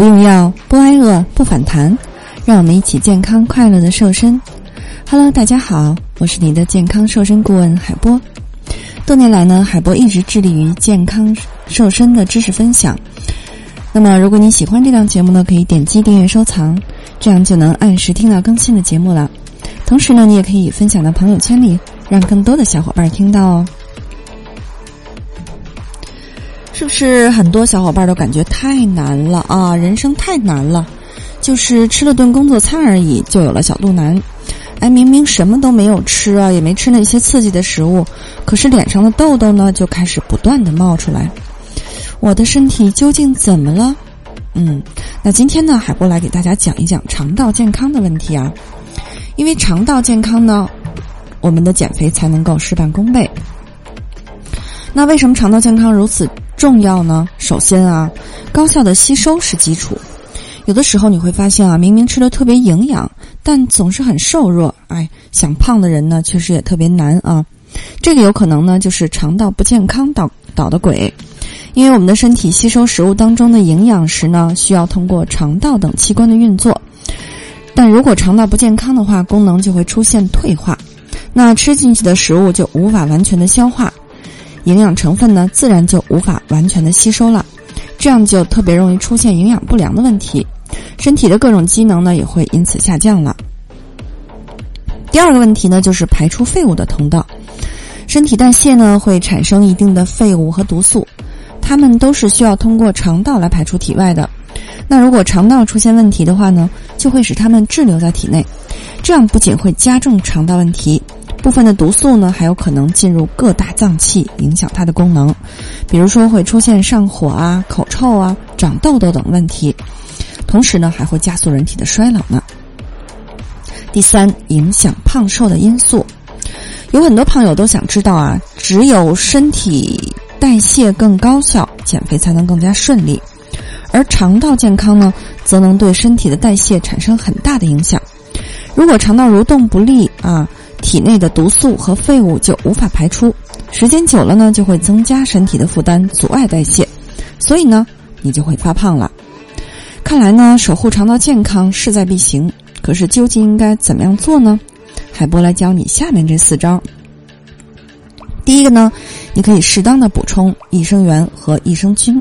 不用药，不挨饿，不反弹，让我们一起健康快乐的瘦身。Hello，大家好，我是你的健康瘦身顾问海波。多年来呢，海波一直致力于健康瘦身的知识分享。那么，如果你喜欢这档节目呢，可以点击订阅收藏，这样就能按时听到更新的节目了。同时呢，你也可以分享到朋友圈里，让更多的小伙伴听到哦。是不是很多小伙伴都感觉太难了啊？人生太难了，就是吃了顿工作餐而已，就有了小肚腩。哎，明明什么都没有吃啊，也没吃那些刺激的食物，可是脸上的痘痘呢就开始不断的冒出来。我的身体究竟怎么了？嗯，那今天呢，海波来给大家讲一讲肠道健康的问题啊。因为肠道健康呢，我们的减肥才能够事半功倍。那为什么肠道健康如此重要呢？首先啊，高效的吸收是基础。有的时候你会发现啊，明明吃的特别营养。但总是很瘦弱，哎，想胖的人呢，确实也特别难啊。这个有可能呢，就是肠道不健康导导的鬼。因为我们的身体吸收食物当中的营养时呢，需要通过肠道等器官的运作。但如果肠道不健康的话，功能就会出现退化，那吃进去的食物就无法完全的消化，营养成分呢，自然就无法完全的吸收了，这样就特别容易出现营养不良的问题。身体的各种机能呢也会因此下降了。第二个问题呢就是排出废物的通道，身体代谢呢会产生一定的废物和毒素，它们都是需要通过肠道来排出体外的。那如果肠道出现问题的话呢，就会使它们滞留在体内，这样不仅会加重肠道问题，部分的毒素呢还有可能进入各大脏器，影响它的功能，比如说会出现上火啊、口臭啊、长痘痘等问题。同时呢，还会加速人体的衰老呢。第三，影响胖瘦的因素，有很多朋友都想知道啊，只有身体代谢更高效，减肥才能更加顺利，而肠道健康呢，则能对身体的代谢产生很大的影响。如果肠道蠕动不利啊，体内的毒素和废物就无法排出，时间久了呢，就会增加身体的负担，阻碍代谢，所以呢，你就会发胖了。看来呢，守护肠道健康势在必行。可是究竟应该怎么样做呢？海波来教你下面这四招。第一个呢，你可以适当的补充益生元和益生菌。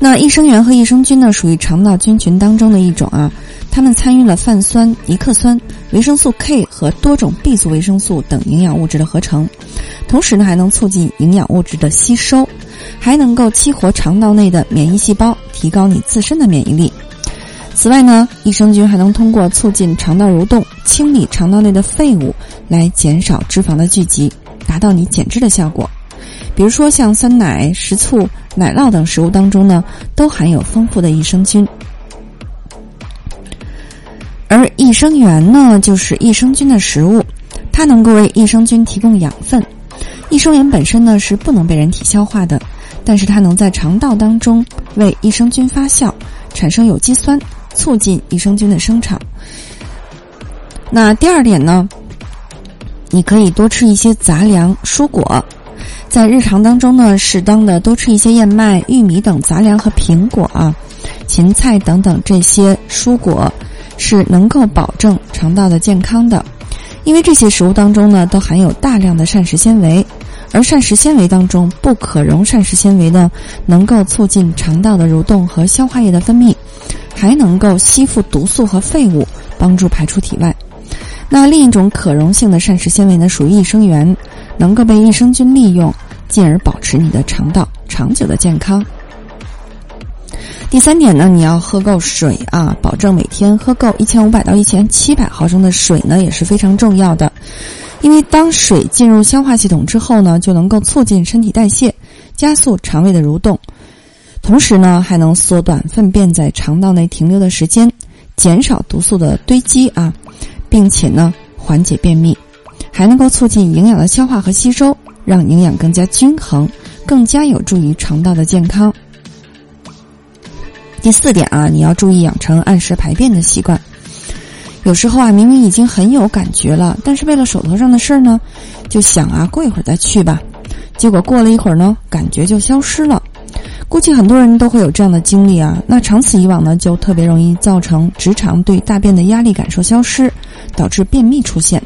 那益生元和益生菌呢，属于肠道菌群当中的一种啊，它们参与了泛酸、尼克酸、维生素 K 和多种 B 族维生素等营养物质的合成，同时呢，还能促进营养物质的吸收。还能够激活肠道内的免疫细胞，提高你自身的免疫力。此外呢，益生菌还能通过促进肠道蠕动、清理肠道内的废物，来减少脂肪的聚集，达到你减脂的效果。比如说，像酸奶、食醋、奶酪等食物当中呢，都含有丰富的益生菌。益生元呢，就是益生菌的食物，它能够为益生菌提供养分。益生元本身呢是不能被人体消化的，但是它能在肠道当中为益生菌发酵，产生有机酸，促进益生菌的生长。那第二点呢，你可以多吃一些杂粮、蔬果，在日常当中呢，适当的多吃一些燕麦、玉米等杂粮和苹果啊、芹菜等等这些蔬果，是能够保证肠道的健康的，因为这些食物当中呢都含有大量的膳食纤维。而膳食纤维当中不可溶膳食纤维呢，能够促进肠道的蠕动和消化液的分泌，还能够吸附毒素和废物，帮助排出体外。那另一种可溶性的膳食纤维呢，属于益生元，能够被益生菌利用，进而保持你的肠道长久的健康。第三点呢，你要喝够水啊，保证每天喝够一千五百到一千七百毫升的水呢，也是非常重要的。因为当水进入消化系统之后呢，就能够促进身体代谢，加速肠胃的蠕动，同时呢，还能缩短粪便在肠道内停留的时间，减少毒素的堆积啊，并且呢，缓解便秘，还能够促进营养的消化和吸收，让营养更加均衡，更加有助于肠道的健康。第四点啊，你要注意养成按时排便的习惯。有时候啊，明明已经很有感觉了，但是为了手头上的事儿呢，就想啊，过一会儿再去吧。结果过了一会儿呢，感觉就消失了。估计很多人都会有这样的经历啊。那长此以往呢，就特别容易造成直肠对大便的压力感受消失，导致便秘出现。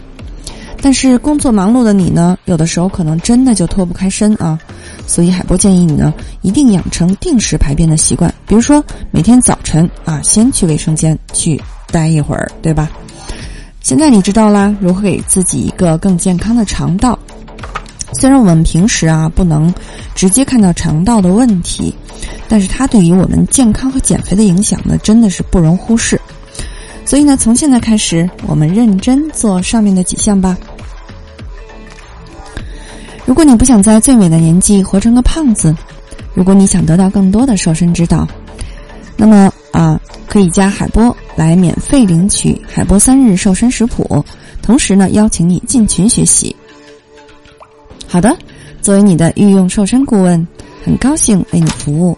但是工作忙碌的你呢，有的时候可能真的就脱不开身啊。所以海波建议你呢，一定养成定时排便的习惯，比如说每天早晨啊，先去卫生间去待一会儿，对吧？现在你知道啦，如何给自己一个更健康的肠道。虽然我们平时啊不能直接看到肠道的问题，但是它对于我们健康和减肥的影响呢，真的是不容忽视。所以呢，从现在开始，我们认真做上面的几项吧。如果你不想在最美的年纪活成个胖子，如果你想得到更多的瘦身指导，那么啊，可以加海波来免费领取海波三日瘦身食谱，同时呢，邀请你进群学习。好的，作为你的御用瘦身顾问，很高兴为你服务。